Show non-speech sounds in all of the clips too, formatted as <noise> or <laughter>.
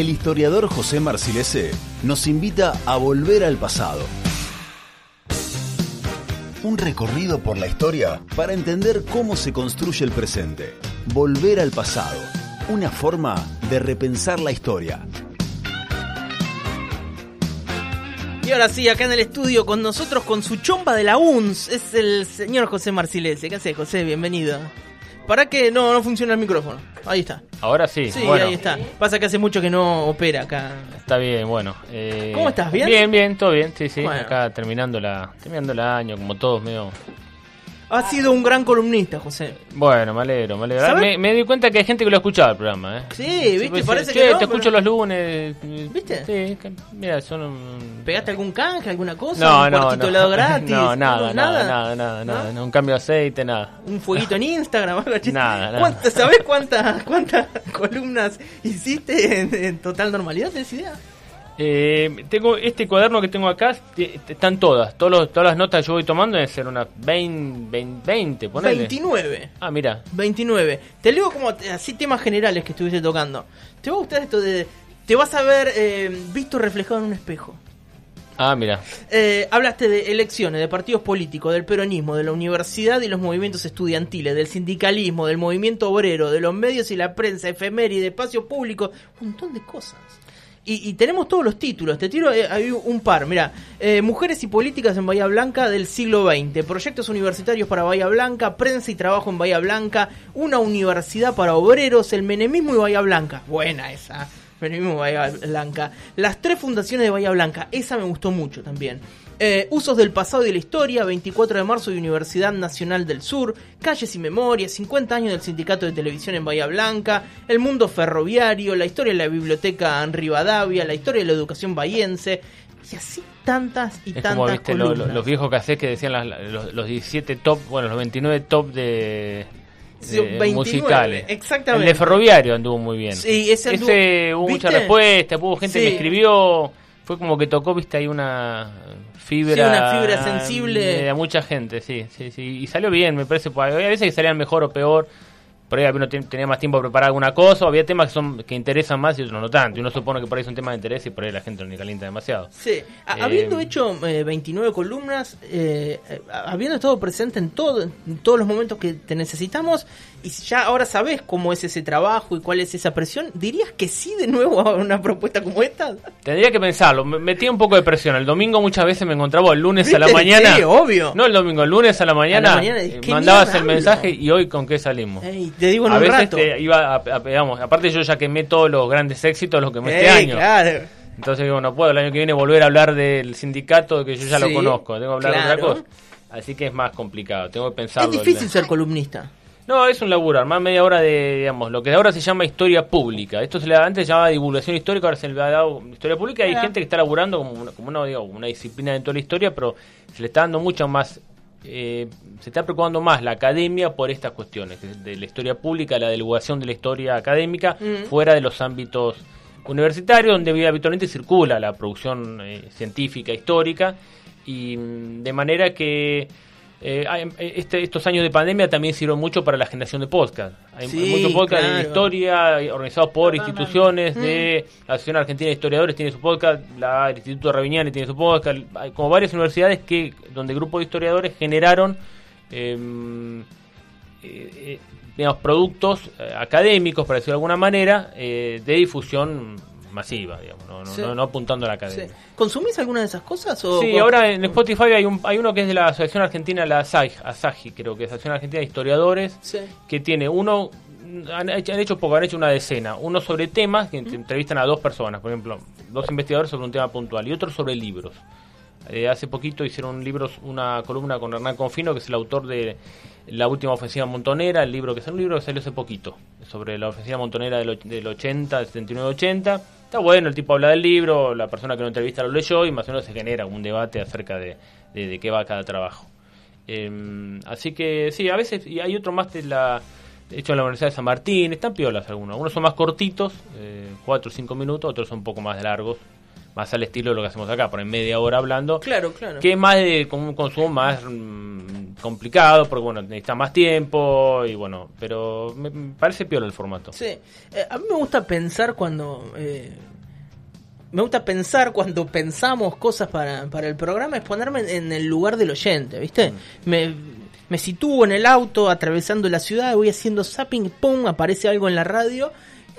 el historiador José Marcilese nos invita a volver al pasado. Un recorrido por la historia para entender cómo se construye el presente. Volver al pasado. Una forma de repensar la historia. Y ahora sí, acá en el estudio con nosotros, con su chomba de la UNS, es el señor José Marcilese. ¿Qué haces, José? Bienvenido. ¿Para qué? No, no funciona el micrófono. Ahí está. Ahora sí. Sí, bueno, ahí está. Pasa que hace mucho que no opera acá. Está bien, bueno. eh, ¿Cómo estás? ¿Bien? Bien, bien, todo bien. Sí, sí. Bueno. Acá terminando la terminando el año, como todos, medio. Ha sido un gran columnista, José. Bueno, me alegro, me alegro. Me, me di cuenta que hay gente que lo ha escuchado el programa, ¿eh? Sí, ¿viste? pues, Parece che, que no, te pero- escucho los lunes. ¿Viste? Sí, mira, son un... ¿Pegaste algún canje, alguna cosa? No, ¿Un no, cuartito no. de helado <laughs> gratis? No, nada, nada, ¿Nada? nada, nada, ¿No? Un cambio de aceite, nada. ¿Un fueguito en Instagram? algo? Nada, nada. ¿Cuántas- ¿Sabés cuántas, cuántas <laughs> columnas hiciste en, en total normalidad? ¿Tenés idea? Eh, tengo este cuaderno que tengo acá, te- están todas, todos los- todas las notas que yo voy tomando deben ser unas 20, 20, 20 ponele. 29. Ah, mira, 29. Te leo como así temas generales que estuviste tocando. ¿Te va a gustar esto de... Te vas a ver eh, visto reflejado en un espejo? ah, mira. Eh, hablaste de elecciones, de partidos políticos, del peronismo, de la universidad y los movimientos estudiantiles, del sindicalismo, del movimiento obrero, de los medios y la prensa, efeméride, espacio público, un montón de cosas. Y, y tenemos todos los títulos, te tiro eh, un par, mira, eh, Mujeres y Políticas en Bahía Blanca del siglo XX, proyectos universitarios para Bahía Blanca, prensa y trabajo en Bahía Blanca, una universidad para obreros, el menemismo y Bahía Blanca, buena esa, menemismo y Bahía Blanca, las tres fundaciones de Bahía Blanca, esa me gustó mucho también. Eh, usos del pasado y de la historia, 24 de marzo de Universidad Nacional del Sur, Calles y Memorias, 50 años del Sindicato de Televisión en Bahía Blanca, el mundo ferroviario, la historia de la biblioteca en Rivadavia, la historia de la educación bahiense, y así tantas y Es tantas como viste lo- lo- columnas. los viejos cassettes que decían las- los, los 17 top, bueno, los 29 top de, de 29, musicales. exactamente. El de Ferroviario anduvo muy bien. Sí, ese anduvo- hubo mucha respuesta, hubo gente Sí. que escribió, fue como que tocó, viste, ahí una fibra. Sí, una fibra sensible. De mucha gente, sí, sí, sí. Y salió bien, me parece. pues, Había veces que salían mejor o peor. Por ahí uno ten- tenía más tiempo para preparar alguna cosa, o había temas que son que interesan más y otros no tanto. Y uno supone que por ahí son temas de interés y por ahí la gente no le calienta demasiado. Sí, a- Eh, habiendo hecho eh, 29 columnas, eh, eh, habiendo estado presente en, todo, en todos los momentos que te necesitamos, y si ya ahora sabes cómo es ese trabajo y cuál es esa presión, ¿dirías que sí de nuevo a una propuesta como esta? Tendría que pensarlo, me metía un poco de presión. El domingo muchas veces me encontraba el lunes a la mañana. Sí, obvio. No el domingo, el lunes a la mañana. eh, ¿qué mandabas el hablo? mensaje y hoy con qué salimos. Ey, te digo en a un veces rato. te iba a, a- digamos, aparte yo ya quemé todos los grandes éxitos, los quemé este Ey, año. claro. Entonces digo, no puedo el año que viene volver a hablar del sindicato que yo ya Sí, lo conozco, tengo que hablar de otra cosa. Así que es más complicado, tengo que Es pensarlo. difícil ser columnista. No, es un laburo, armar media hora de, digamos, lo que ahora se llama historia pública. Esto se le antes se llamaba divulgación histórica, ahora se le ha dado historia pública. Hay gente que está laburando como una, como una, digo, una disciplina dentro de la historia, pero se le está dando mucho más, eh, se está preocupando más la academia por estas cuestiones, de, de la historia pública, la divulgación de la historia académica, Mm. fuera de los ámbitos universitarios, donde habitualmente circula la producción eh, científica, histórica, y mm, de manera que eh, este- estos años de pandemia también sirvieron mucho para la generación de podcast. Hay, Sí, muchos podcasts claro. de historia eh, organizados por instituciones, de la Asociación Argentina de Historiadores tiene su podcast, la, el Instituto Ravignani tiene su podcast, hay como varias universidades que donde grupos de historiadores generaron em, eh, eh, digamos, productos eh, académicos, para decirlo de alguna manera, eh, de difusión masiva, digamos, no, no, Sí. no- no apuntando a la Sí. academia. ¿Consumís alguna de esas cosas? O, Sí, ahora en Spotify hay, un, hay uno que es de la Asociación Argentina, la ASAI, ASAGI, creo que es Asociación Argentina de Historiadores, Sí. que tiene uno, han hecho, han hecho poco, han hecho una decena, uno sobre temas, que ent- entrevistan a dos personas, por ejemplo, dos investigadores sobre un tema puntual, y otro sobre libros. Eh, hace poquito hicieron libros, una columna con Hernán Confino, que es el autor de La última ofensiva montonera, el libro que es un libro que salió hace poquito, sobre la ofensiva montonera del, del 80, del 79-80. Está bueno, el tipo habla del libro, la persona que lo entrevista lo leyó y más o menos se genera un debate acerca de, de, qué va cada trabajo. Eh, así que sí, a veces, y hay otro más de la hecho en la Universidad de San Martín, están piolas algunos. Algunos son más cortitos, eh, 4 o 5 minutos, otros son un poco más largos, más al estilo de lo que hacemos acá, por en media hora hablando. Claro, claro. Que es más de con un consumo más mm, complicado porque bueno necesita más tiempo y bueno pero me, parece peor el formato Sí, Eh, a mí me gusta pensar cuando... eh, me gusta pensar cuando pensamos cosas para, para el programa, es ponerme en, el lugar del oyente, ¿viste? Me, me sitúo en el auto, atravesando la ciudad, voy haciendo zapping, ¡pum! aparece algo en la radio.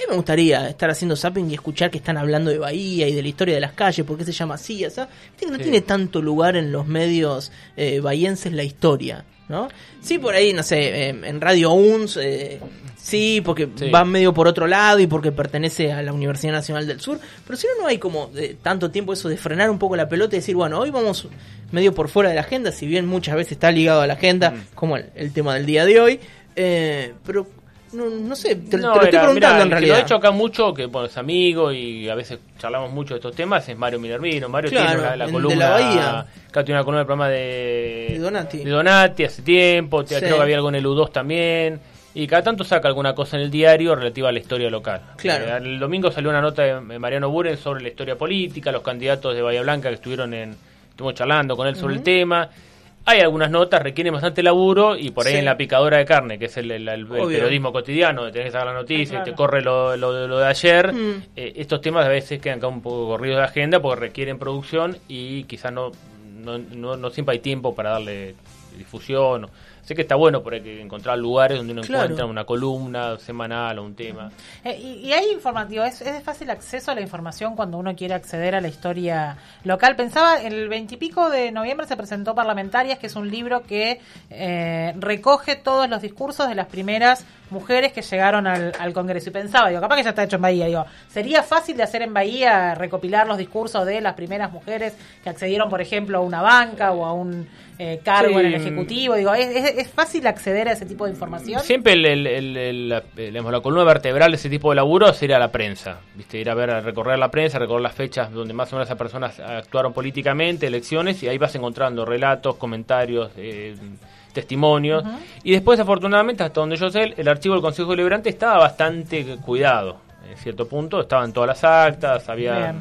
Me gustaría estar haciendo zapping y escuchar que están hablando de Bahía y de la historia de las calles, por qué se llama así, o sea, no Sí. tiene tanto lugar en los medios eh, bahienses la historia, ¿no? Sí, por ahí, no sé, eh, en Radio UNS, eh, sí, porque Sí. va medio por otro lado y porque pertenece a la Universidad Nacional del Sur, pero si no, no hay como de tanto tiempo eso de frenar un poco la pelota y decir, bueno, hoy vamos medio por fuera de la agenda, si bien muchas veces está ligado a la agenda, Mm. como el, el tema del día de hoy, eh, pero no, no sé, te, lo estoy era- preguntando mirá, en el que realidad. Lo ha hecho acá mucho, que bueno, es amigo y a veces charlamos mucho de estos temas, es Mario Minervino. Mario Claro, tiene la, la el de columna. la Bahía. Acá tiene una columna del programa de, De Donati. de Donati hace tiempo. te- Sí. Creo que había algo en el U2 también. Y cada tanto saca alguna cosa en el diario relativa a la historia local. Claro. Eh, el domingo salió una nota de Mariano Buren sobre la historia política, los candidatos de Bahía Blanca que estuvieron en. Estuvimos charlando con él sobre el tema. Hay algunas notas, requieren bastante laburo y por ahí Sí. en la picadora de carne, que es el, el- el- el Obvio. periodismo cotidiano, tenés que sacar la noticia, y te claro. corre lo, lo- lo de ayer, Mm. eh, estos temas a veces quedan acá un poco corridos de agenda porque requieren producción y quizás no, no, no, no siempre hay tiempo para darle difusión. Sé que está bueno por ahí que encontrar lugares donde uno Claro. encuentra una columna semanal o un tema. Eh, y, y hay informativo, es, es de fácil acceso a la información cuando uno quiere acceder a la historia local. Pensaba, el veintipico de noviembre se presentó Parlamentarias, que es un libro que eh, recoge todos los discursos de las primeras mujeres que llegaron al, al Congreso. Y pensaba, digo, capaz que ya está hecho en Bahía, digo, ¿sería fácil de hacer en Bahía recopilar los discursos de las primeras mujeres que accedieron, por ejemplo, a una banca o a un eh, cargo Sí. en el Ejecutivo? Digo, ¿es, es, es fácil acceder a ese tipo de información? Siempre el, el- el- la, eh, la columna vertebral de ese tipo de laburo sería la prensa. ¿viste? Ir a ver, a recorrer la prensa, recorrer las fechas donde más o menos esas personas actuaron políticamente, elecciones, y ahí vas encontrando relatos, comentarios, eh, testimonios. Y después, afortunadamente, hasta donde yo sé, el archivo del Consejo Deliberante estaba bastante cuidado. En cierto punto, estaban todas las actas, había Bien.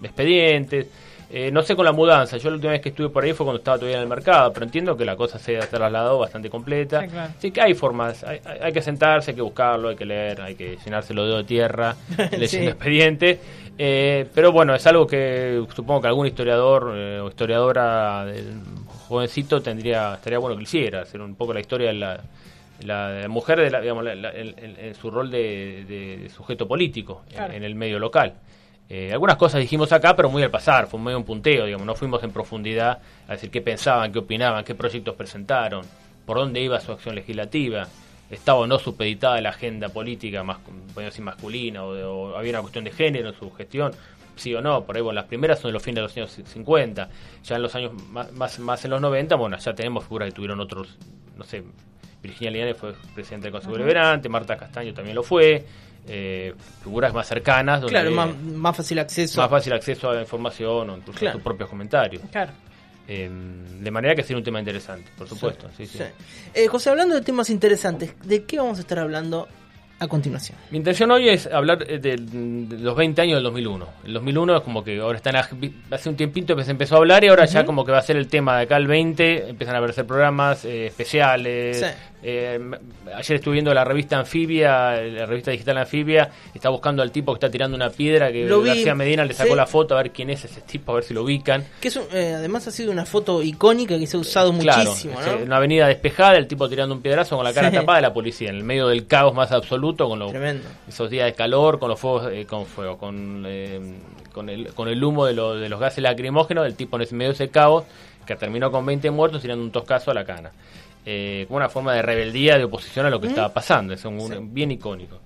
mm, expedientes. Eh, no sé con la mudanza, yo la última vez que estuve por ahí fue cuando estaba todavía en el mercado, pero entiendo que la cosa se ha trasladado bastante completa. Sí, claro. Sí que hay formas, hay, hay- que sentarse, hay que buscarlo, hay que leer, hay que llenarse los dedos de tierra, <laughs> leyendo Sí. expedientes. Eh, pero bueno, es algo que supongo que algún historiador eh, o historiadora del jovencito tendría, estaría bueno que lo hiciera, hacer un poco la historia de la, mujer, de la, digamos, la- la- el- su rol de, de sujeto político en- Claro. en, el medio local. Eh, algunas cosas dijimos acá, pero muy al pasar, fue medio un punteo, digamos, no fuimos en profundidad a decir qué pensaban, qué opinaban, qué proyectos presentaron, por dónde iba su acción legislativa, estaba o no supeditada la agenda política, más, decir masculina, o, o había una cuestión de género en su gestión, sí o no, por ahí, bueno, las primeras son de los fines de los años 50, ya en los años más, más, más en los 90, bueno, ya tenemos figuras que tuvieron otros, no sé, Virginia Liane fue presidente del Consejo Deliberante, Marta Castaño también lo fue, eh, figuras más cercanas, donde Claro, más, más fácil acceso. más fácil acceso a la información o incluso Claro. a sus propios comentarios. Claro. Eh, de manera que sería un tema interesante, por supuesto. Sí, sí. Sí. Eh, José, hablando de temas interesantes, ¿de qué vamos a estar hablando a continuación? Mi intención hoy es hablar eh, de, de los 20 años del 2001. El 2001 es como que ahora están hace un tiempito que se empezó a hablar y ahora ya como que va a ser el tema de acá el 20, empiezan a aparecer programas eh, especiales. Sí. Eh, ayer estuve viendo la revista Anfibia, la revista digital Anfibia, está buscando al tipo que está tirando una piedra que Lo vi, García Medina le sacó sí. la foto a ver quién es ese tipo, a ver si lo ubican. Que es un- eh, además ha sido una foto icónica que se ha usado Claro, muchísimo, ¿no? eh, una avenida despejada, el tipo tirando un piedrazo con la cara Sí. tapada de la policía, en el medio del caos más absoluto, con los, Tremendo. esos días de calor, con los fuegos, eh, con fuego, con, eh, con, el, con el humo de, lo- de los gases lacrimógenos, el tipo en ese medio de ese caos, que terminó con 20 muertos tirando un toscazo a la cana. Eh, como una forma de rebeldía, de oposición a lo que estaba pasando, es un, un- bien icónico.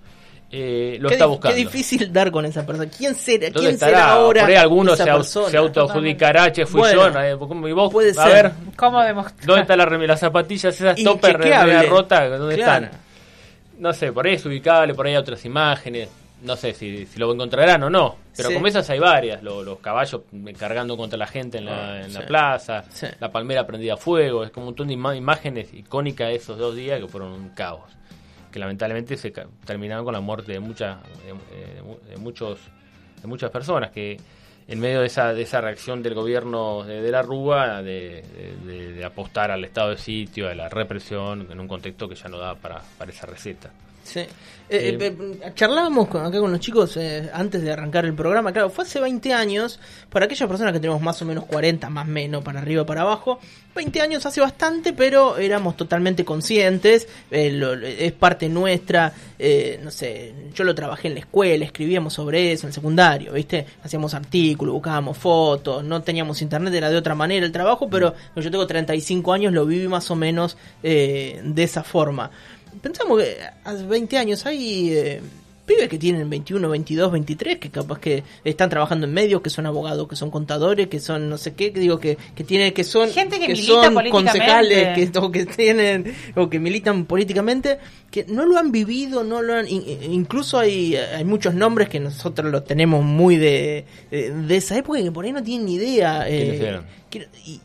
Eh, lo qué, está buscando. qué difícil dar con esa persona. ¿Quién será, ¿Dónde quién estará? será ahora? Por ahí alguno esa se, persona? se autoadjudicará, che, fui Bueno, yo, eh, ¿cómo- y vos? puede a ser. ver, ¿Cómo demostrar? ¿Dónde están las, las zapatillas esas topper media rota? ¿Dónde Claro. están? No sé, por ahí es ubicable, por ahí hay otras imágenes. No sé si, si lo encontrarán o no. Pero Sí. como esas hay varias. lo- los caballos cargando contra la gente en la, en la Sí. plaza. Sí. La palmera prendida a fuego. Es como un montón de imágenes icónicas de esos dos días que fueron un caos. Que lamentablemente se terminaron con la muerte de, muchas de, de muchos, de muchas personas. Que en medio de esa, de esa reacción del gobierno de, la Rúa de, de, apostar al estado de sitio, a la represión, en un contexto que ya no da para, para esa receta. Sí. Eh, eh, eh, charlábamos con, acá con los chicos antes de arrancar el programa. Claro, fue hace 20 años. Para aquellas personas que tenemos más o menos 40, más o menos, para arriba, para abajo. 20 años hace bastante, pero éramos totalmente conscientes. es parte nuestra. no sé, yo lo trabajé en la escuela, escribíamos sobre eso en el secundario, ¿viste? Hacíamos artículos, buscábamos fotos. No teníamos internet, era de otra manera el trabajo, pero yo tengo 35 años, lo viví más o menos de esa forma pensamos que hace 20 años hay eh, pibes que tienen 21, 22, 23, que capaz que están trabajando en medios, que son abogados, que son contadores, que son no sé qué, que digo que, que tiene que son gente que, son concejales, que, o que tienen o que militan políticamente, que no lo han vivido, no lo han incluso hay hay muchos nombres que nosotros los tenemos muy de, de, esa época que por ahí no tienen ni idea. Eh,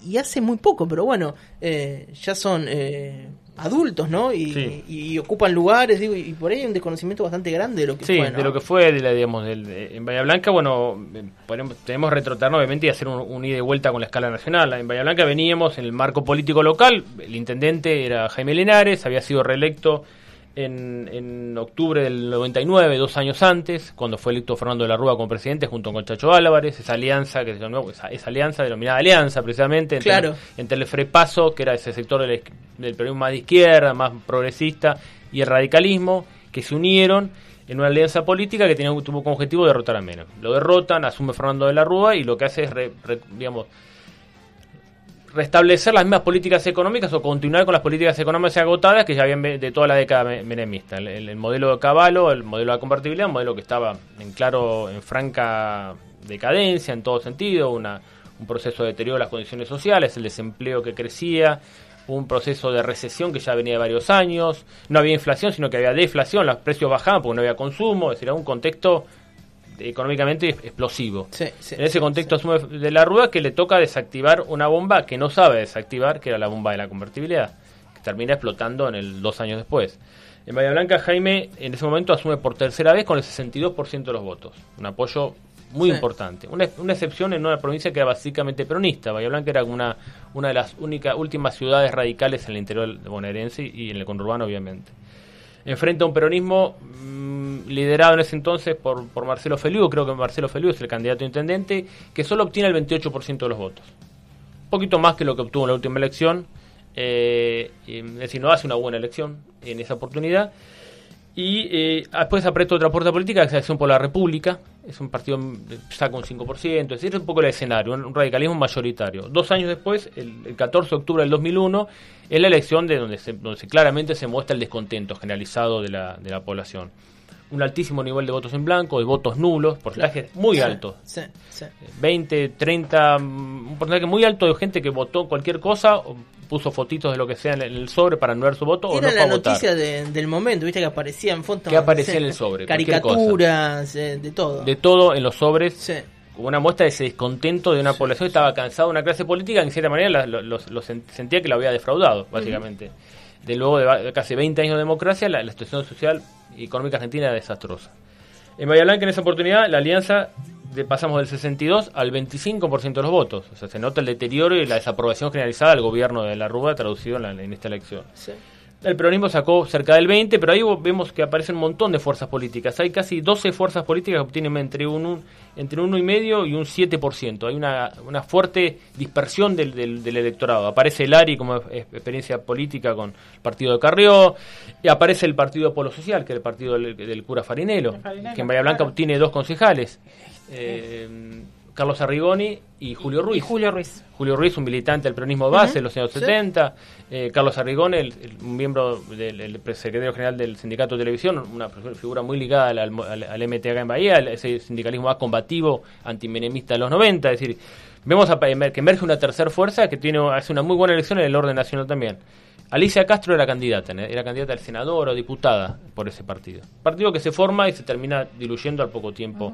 y, hace muy poco, pero bueno, eh, ya son eh, adultos, ¿no? Y, ocupan lugares, digo, y por ahí hay un desconocimiento bastante grande de lo que fue. de lo que fue, de la, digamos, en Bahía Blanca, bueno, tenemos que retrotarnos obviamente y hacer un, ida y vuelta con la escala nacional. En Bahía Blanca veníamos en el marco político local, el intendente era Jaime Lenares, había sido reelecto en, en, octubre del 99, dos años antes, cuando fue electo Fernando de la Rúa como presidente junto con Chacho Álvarez, esa alianza, que esa, esa alianza denominada alianza precisamente, entre, entre el Frepaso, que era ese sector del, del periodismo más de izquierda, más progresista, y el radicalismo, que se unieron en una alianza política que tenía, tuvo como objetivo derrotar a Menem. Lo derrotan, asume Fernando de la Rúa y lo que hace es, digamos, restablecer las mismas políticas económicas o continuar con las políticas económicas agotadas que ya habían de toda la década menemista. El, modelo de Caballo, el modelo de la compartibilidad, un modelo que estaba en claro, en franca decadencia en todo sentido, una, un proceso de deterioro de las condiciones sociales, el desempleo que crecía, un proceso de recesión que ya venía de varios años, no había inflación, sino que había deflación, los precios bajaban porque no había consumo, es decir, era un contexto económicamente explosivo. en ese contexto de la rueda que le toca desactivar una bomba que no sabe desactivar, que era la bomba de la convertibilidad, que termina explotando en el dos años después. En Bahía Blanca, Jaime en ese momento asume por tercera vez con el 62% de los votos. Un apoyo muy importante. Una, una, excepción en una provincia que era básicamente peronista. Bahía Blanca era una, una de las únicas últimas ciudades radicales en el interior bonaerense y en el conurbano, obviamente. Enfrenta a un peronismo mm, liderado en ese entonces por, por Marcelo Feliu, creo que Marcelo Feliu es el candidato a intendente, que solo obtiene el 28% de los votos. Un poquito más que lo que obtuvo en la última elección. Eh, es decir, no hace una buena elección en esa oportunidad. Y eh, después aprieta otra puerta política, que es la Acción por la República. Es un partido que saca un 5%, es decir, es un poco el escenario, un, radicalismo mayoritario. Dos años después, el, 14 de octubre del 2001, es la elección de donde, se, donde claramente se muestra el descontento generalizado de la, de la población un altísimo nivel de votos en blanco, de votos nulos, porcentajes muy altos. 20, 30, un porcentaje muy alto de gente que votó cualquier cosa, puso fotitos de lo que sea en el sobre para anular su voto Era o no la noticia del momento, viste que aparecían fotos. Que aparecía en el sobre. Caricaturas, eh, de todo. De todo en los sobres. Como una muestra de ese descontento de una población que estaba cansada de una clase política que en cierta manera lo, sentía que lo había defraudado, básicamente. De luego de casi 20 años de democracia, la, la situación social económica argentina era desastrosa. En Bahía Blanca, en esa oportunidad, la alianza de, pasamos del 62 al 25% de los votos. O sea, se nota el deterioro y la desaprobación generalizada del gobierno de la Rúa traducido en, en esta elección. Sí. El peronismo sacó cerca del 20, pero ahí vemos que aparecen un montón de fuerzas políticas. Hay casi 12 fuerzas políticas que obtienen entre un, entre un 1,5 y un 7%. Hay una, una fuerte dispersión del, del, electorado. Aparece el ARI como experiencia política con el partido de Carrió, y aparece el partido Polo Social, que es el partido del, cura Farinelo, que en Bahía Blanca obtiene dos concejales. Eh, Carlos Arrigoni y Julio Ruiz. Y Julio Ruiz. Julio Ruiz, un militante del peronismo base de los años 70. Eh, Carlos Arrigoni, el, un miembro del secretario general del sindicato de televisión, una figura muy ligada al, al, MTH en Bahía, ese sindicalismo más combativo, antimenemista de los 90. Es decir, vemos a, que emerge una tercera fuerza que tiene hace una muy buena elección en el orden nacional también. Alicia Castro era candidata, era candidata al senador o diputada por ese partido. Partido que se forma y se termina diluyendo al poco tiempo.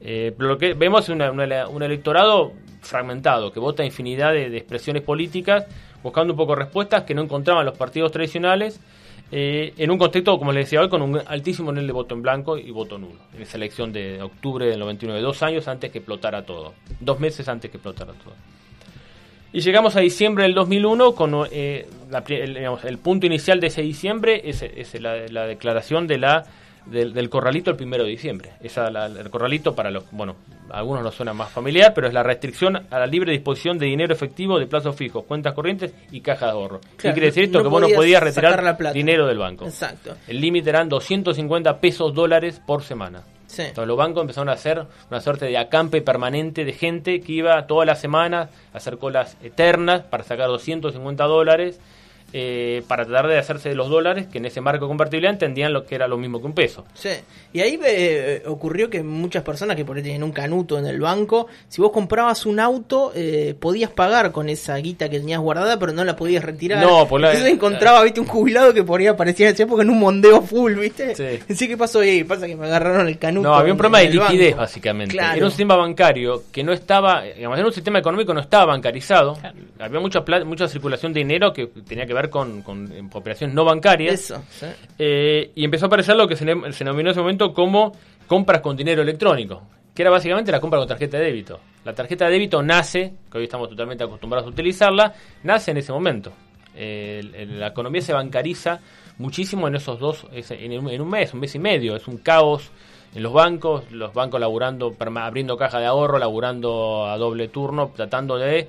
Eh, pero lo que vemos es un electorado fragmentado, que vota infinidad de, expresiones políticas, buscando un poco respuestas que no encontraban los partidos tradicionales eh, en un contexto, como les decía hoy, con un altísimo nivel de voto en blanco y voto nulo, en esa elección de octubre del 99, dos años antes que explotara todo, dos meses antes que explotara todo. Y llegamos a diciembre del 2001 con eh, la el, digamos, el punto inicial de ese diciembre es, es la, la declaración de la del, del corralito el primero de diciembre. Esa, la- el corralito para los, bueno, a algunos nos suena más familiar, pero es la restricción a la libre disposición de dinero efectivo de plazos fijos, cuentas corrientes y cajas de ahorro. ¿Qué quiere decir esto? no que vos no podías retirar dinero del banco. Exacto. El límite eran 250 pesos dólares por semana. Sí. Entonces los bancos empezaron a hacer una suerte de acampe permanente de gente que iba todas las semanas a hacer colas eternas para sacar 250 dólares eh, para tratar de hacerse de los dólares que en ese marco de convertibilidad entendían lo que era lo mismo que un peso. Sí, y ahí eh, ocurrió que muchas personas que por ahí tenían un canuto en el banco, si vos comprabas un auto, eh, podías pagar con esa guita que tenías guardada, pero no la podías retirar. No, por la- Entonces encontraba, viste, un jubilado que por ahí aparecía en esa época en un mondeo full, viste. Sí. Sí, ¿qué pasó ahí? Pasa que me agarraron el canuto. No, había un problema de liquidez, banco. básicamente. Claro. Era un sistema bancario que no estaba, digamos, era un sistema económico que no estaba bancarizado. Había mucha mucha circulación de dinero que tenía que ver con, con operaciones no bancarias. Eso, sí. Eh, y empezó a aparecer lo que se, se denominó en ese momento como compras con dinero electrónico, que era básicamente la compra con tarjeta de débito. La tarjeta de débito nace, que hoy estamos totalmente acostumbrados a utilizarla, nace en ese momento. Eh, la economía se bancariza muchísimo en esos dos, en, un- en un mes, un mes y medio. Es un caos en los bancos, los bancos laburando, abriendo caja de ahorro, laburando a doble turno, tratando de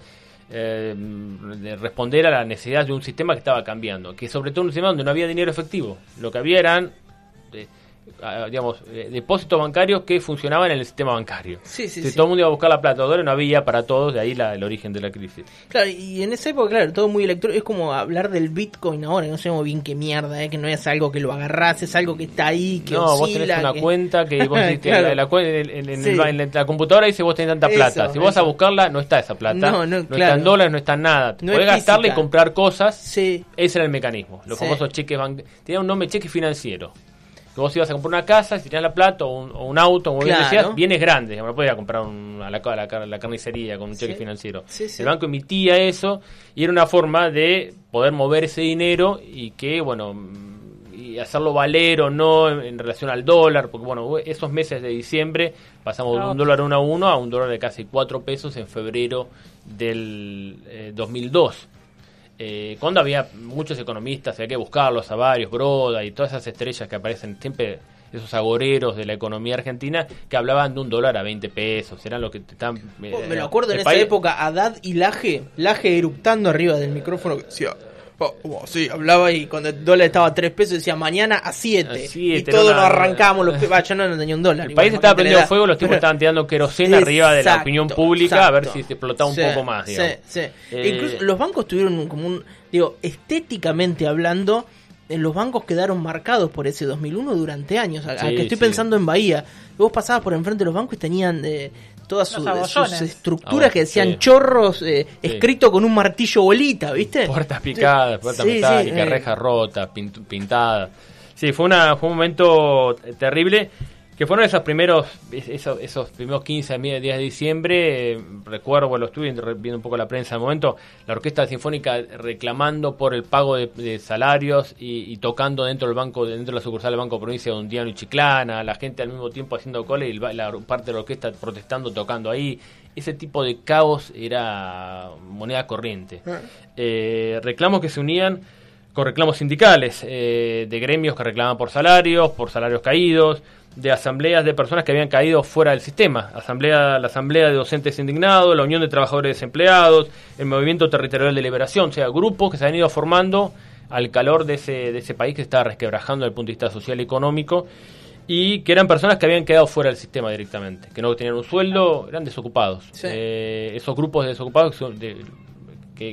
eh, de responder a la necesidad de un sistema que estaba cambiando, que sobre todo un sistema donde no había dinero efectivo, lo que había eran eh, digamos eh, depósitos bancarios que funcionaban en el sistema bancario. Sí, sí, Si sí. todo el mundo iba a buscar la plata, dólares no había para todos, de ahí la- el origen de la crisis. Claro, y en esa época, claro, todo muy electrónico. Es como hablar del Bitcoin ahora, no sabemos bien qué mierda, ¿eh? que no es algo que lo agarrás, es algo que está ahí, que no, vos oscila, tenés una que- cuenta que vos <laughs> decís que Claro. la, la cuen- en, la computadora dice vos tenés tanta Eso, plata. Si vos vas a eso. buscarla, no está esa plata. No, no, está claro. en dólares, no está en nada. No Podés gastarla y comprar cosas Sí, Ese era el mecanismo. Los famosos cheques ban- Tenía un nombre cheque financiero. Vos ibas a comprar una casa, si tenías la plata o un, o un auto, como bien Claro. decías, bienes grandes. No podías comprar un- a, la, a la car- la carnicería con un cheque Sí. financiero. Sí, sí. El banco emitía eso y era una forma de poder mover ese dinero y que, bueno, y hacerlo valer o no en, en relación al dólar. Porque, bueno, esos meses de diciembre pasamos de un dólar uno a uno a un dólar de casi 4 pesos en febrero del eh, 2002 eh, cuando había muchos economistas, había que buscarlos, a varios, Broda y todas esas estrellas que aparecen siempre, esos agoreros de la economía argentina, que hablaban de un dólar a 20 pesos, eran los que te están... eh, Oh, me lo acuerdo en esa país- época, Haddad y Laje, Laje eructando arriba del micrófono decía, oh, oh, sí, hablaba y cuando el dólar estaba a 3 pesos decía mañana a 7. A Y todos nos arrancamos los <laughs> va, yo no, no tenía un dólar. El igual, país estaba edad. fuego, los tipos estaban tirando queroseno arriba de la opinión pública a ver si se explotaba un Sí, poco más, sí. Eh, Incluso los bancos tuvieron como un, digo, estéticamente hablando, eh, los bancos quedaron marcados por ese 2001 durante años. A, que estoy pensando en Bahía. Vos pasabas por enfrente de los bancos y tenían eh, todas sus, sus estructuras Ah, que decían sí. chorros eh, Sí. escrito con un martillo bolita, ¿viste? Puertas picadas, puertas Sí, sí, metálicas, eh. rejas rotas, pint- pintadas. Sí, fue, una, fue un momento eh, terrible. Que fueron esos primeros, es- esos, esos primeros 15 días de diciembre. eh, recuerdo, bueno, estuve viendo un poco la prensa en el momento, la Orquesta Sinfónica reclamando por el pago de, de salarios y, y tocando dentro del banco, dentro de la sucursal del Banco Provincia de Undiano y Chiclana, la gente al mismo tiempo haciendo cole y la parte de la orquesta protestando, tocando ahí. Ese tipo de caos era moneda corriente. Eh, reclamos que se unían con reclamos sindicales, eh, de gremios que reclamaban por salarios, por salarios caídos, de asambleas de personas que habían caído fuera del sistema, asamblea, la asamblea de docentes indignados, la unión de trabajadores desempleados, el movimiento territorial de liberación, o sea, grupos que se han ido formando al calor de ese, de ese país que se estaba resquebrajando desde el punto de vista social y económico y que eran personas que habían quedado fuera del sistema directamente, que no tenían un sueldo, eran desocupados. Sí. Eh, esos grupos de desocupados de-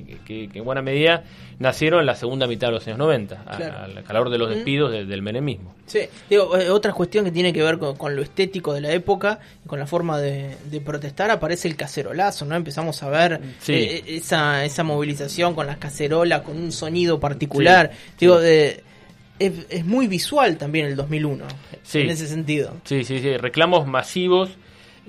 que, que- que en buena medida nacieron en la segunda mitad de los años 90, a- Claro. al calor de los despidos de- del menemismo. Sí, digo, eh, otra cuestión que tiene que ver con, con lo estético de la época con la forma de, de protestar aparece el cacerolazo, ¿no? Empezamos a ver Sí. eh, esa, esa movilización con las cacerolas, con un sonido particular. Digo, eh, es, es muy visual también el 2001, Sí. en ese sentido. Sí, sí, sí, reclamos masivos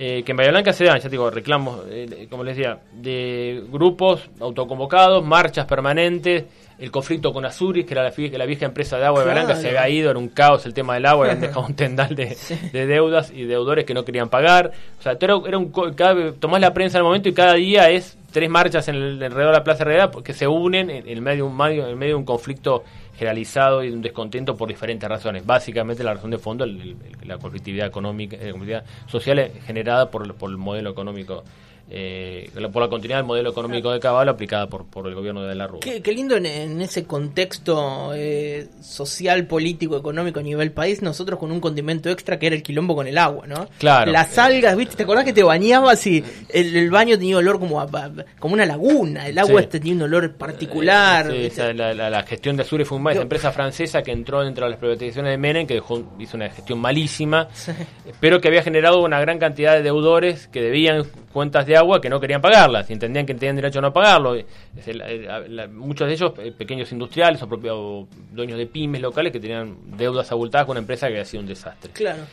eh, que en Bahía Blanca se dan, ya digo, reclamos, eh, como les decía, de grupos autoconvocados, marchas permanentes, el conflicto con Azuris, que era la, vieja empresa de agua de Claro. Blanca, se había ido, era un caos el tema del agua, habían dejado un tendal de, de deudas y deudores que no querían pagar. O sea, era, era un, cada, tomás la prensa al momento y cada día es tres marchas en el, alrededor de la Plaza Herrera que se unen en, en medio, de un, medio- en medio de un conflicto generalizado y un descontento por diferentes razones. Básicamente la razón de fondo, el- la conflictividad económica, eh, conflictividad social generada por, por el modelo económico, eh, por la continuidad del modelo económico de Caballo aplicada por, por el gobierno de la Rúa. Qué, qué lindo en, en ese contexto eh, social, político, económico a nivel país, nosotros con un condimento extra que era el quilombo con el agua, ¿no? Claro. Las algas, ¿viste? ¿Te acordás que te bañabas y el, el baño tenía olor como, a- a- como una laguna? El agua Sí. este tenía un olor particular. La, la- la gestión de Azure fue una Yo- empresa francesa que entró dentro de las privatizaciones de Menem, que dejó, hizo una gestión malísima, pero que había generado una gran cantidad de deudores que debían cuentas de agua que no querían pagarlas y entendían que tenían derecho a no pagarlo. La- la- muchos de ellos eh, pequeños industriales o propios dueños de pymes locales que tenían deudas abultadas con una empresa que había sido un desastre. Claro.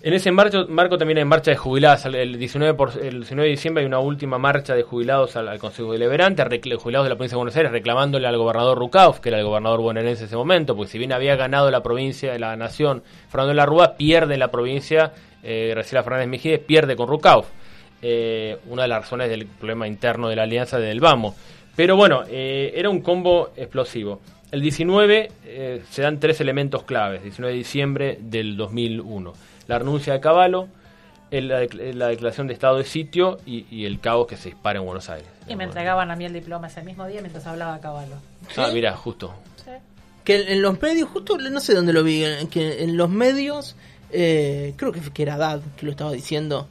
En ese marco, marco también hay marcha de jubiladas. El 19, por, el 19 de diciembre hay una última marcha de jubilados al, al Consejo Deliberante, jubilados de la provincia de Buenos Aires, reclamándole al gobernador Rucauf, que era el gobernador bonaerense en ese momento, porque si bien había ganado la provincia de la Nación, Fernando de la Rúa pierde en la provincia, eh, Graciela Fernández Mejídez pierde con Rucauf. Eh, una de las razones del problema interno de la alianza del Vamos. Pero bueno, eh, era un combo explosivo. El 19 eh, se dan tres elementos claves, 19 de diciembre del 2001. La renuncia de Caballo, la, dec- la declaración de estado de sitio y, y el caos que se dispara en Buenos Aires. Y me entregaban a mí el diploma ese mismo día mientras hablaba a caballo. Ah, mira, justo. Sí. Que en, los medios, justo no sé dónde lo vi, en- que en los medios, eh, creo que, que era Haddad que lo estaba diciendo.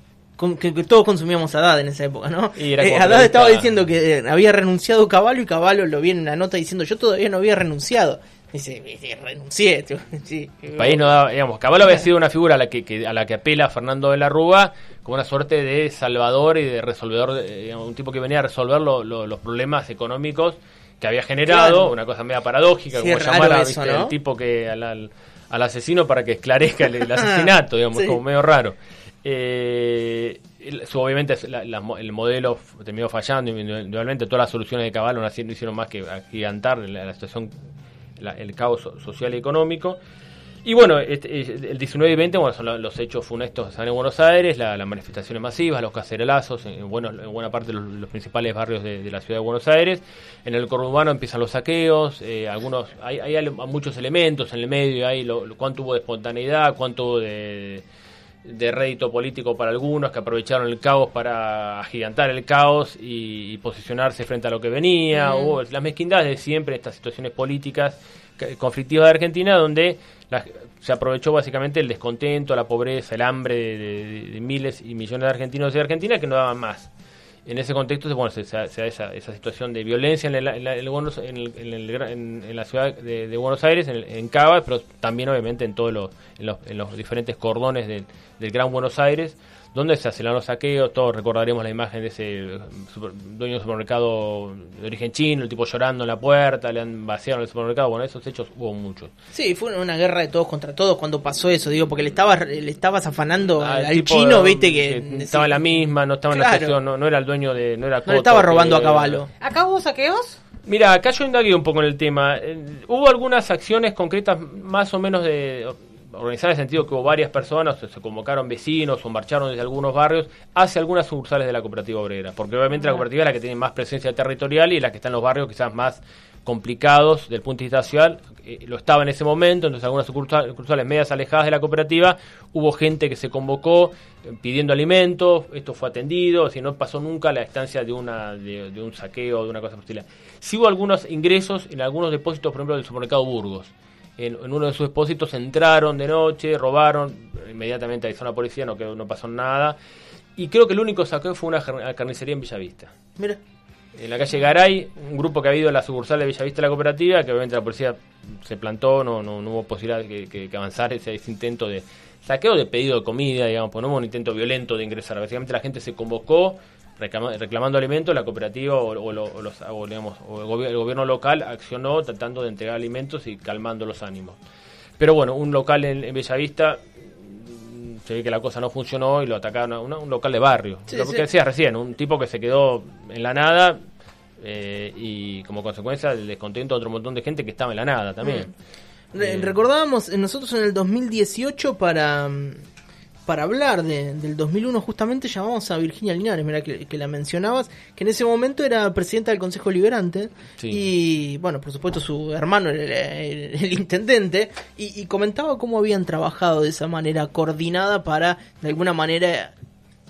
Que, que todos consumíamos Haddad en esa época, ¿no? Y era Eh, como Haddad estaba diciendo que eh, había renunciado Caballo y Caballo lo vi en una nota diciendo yo todavía no había renunciado. Dice, "Sí, renuncié. <laughs> tío". Sí. El país no daba, digamos, Caballo había sido una figura a la que, que- a la que apela Fernando de la Rúa como una suerte de salvador y de resolvedor, de- digamos, un tipo que venía a resolver lo- lo- los problemas económicos que había generado, Claro. una cosa media paradójica, Sí, como llamar a, eso, ¿viste? ¿no? el tipo que al, al- al asesino para que esclarezca el, el <laughs> asesinato, digamos, Sí. como medio raro. Eh, obviamente el modelo terminó fallando, individualmente todas las soluciones de Caballo no, hicieron más que agigantar la, situación, el caos so- social y económico. Y bueno, este, eh, el 19 y 20 bueno, son lo- los hechos funestos en Buenos Aires, la- las manifestaciones masivas, los cacerolazos en, en buena parte de los, los principales barrios de, la ciudad de Buenos Aires. En el conurbano empiezan los saqueos, eh, algunos hay, muchos elementos en el medio, hay cuánto hubo de espontaneidad, cuánto hubo de rédito político para algunos que aprovecharon el caos para agigantar el caos y, y posicionarse frente a lo que venía. Hubo las mezquindades de siempre, estas situaciones políticas conflictivas de Argentina, donde la- se aprovechó básicamente el descontento, la pobreza, el hambre de, de- de miles y millones de argentinos y de Argentina que no daban más. En ese contexto bueno, se, se- da esa, esa situación de violencia en, la, en el en el- en la ciudad de, Buenos Aires, en, Cava, pero también obviamente en todos en los, los diferentes cordones del, del Gran Buenos Aires, donde se hacen los saqueos, todos recordaremos la imagen de ese super- dueño de supermercado de origen chino, el tipo llorando en la puerta, le han vaciado el supermercado, bueno, esos hechos hubo muchos. Sí, fue una guerra de todos contra todos cuando pasó eso, digo, porque le estabas le estabas afanando Ah, al, el al tipo, chino, viste que, estaba en la misma, no estaba en la sección, no, no era el dueño de, no era no le estaba robando que- a caballo. ¿Acá hubo saqueos? Mira, acá yo indagué un poco en el tema. Eh, hubo algunas acciones concretas más o menos de organizadas en el sentido que hubo varias personas, se, se convocaron vecinos o marcharon desde algunos barrios hacia algunas sucursales de la cooperativa obrera, porque obviamente la cooperativa es la que tiene más presencia territorial y la que está en los barrios quizás más complicados del punto de vista social, eh, lo estaba en ese momento, entonces algunas sucursales, sucursales medias alejadas de la cooperativa, hubo gente que se convocó eh, pidiendo alimentos, esto fue atendido, si no pasó nunca la estancia de una de, de un saqueo, de una cosa por. Sí hubo algunos ingresos en algunos depósitos, por ejemplo, del supermercado Burgos. En, en uno de sus depósitos entraron de noche, robaron, inmediatamente avisó a la policía, no, quedó, no pasó nada. Y creo que el único saqueo fue una carnicería en Bellavista. Mira, En la calle Garay, un grupo que ha habido a la sucursal de Bellavista de la cooperativa, que obviamente la policía se plantó, no, no, no hubo posibilidad de que, que, que avanzara ese, ese intento de saqueo de pedido de comida, digamos, pues no hubo un intento violento de ingresar. Básicamente la gente se convocó reclama- reclamando alimentos, la cooperativa o, o o los, o, digamos, o el, gobi- el gobierno local accionó tratando de entregar alimentos y calmando los ánimos. Pero bueno, un local en, en Bellavista mm, se ve que la cosa no funcionó y lo atacaron a una- un local de barrio. Sí, lo sí. que decías recién, un tipo que se quedó en la nada eh, y como consecuencia el descontento de otro montón de gente que estaba en la nada también. Re- Eh, Recordábamos eh, nosotros en el 2018 para, mm, para hablar de- del 2001 justamente llamamos a Virginia Linares, mira que, que la mencionabas, que en ese momento era presidenta del Consejo Liberante Sí. y bueno, por supuesto su hermano el, el- el intendente y, y comentaba cómo habían trabajado de esa manera coordinada para de alguna manera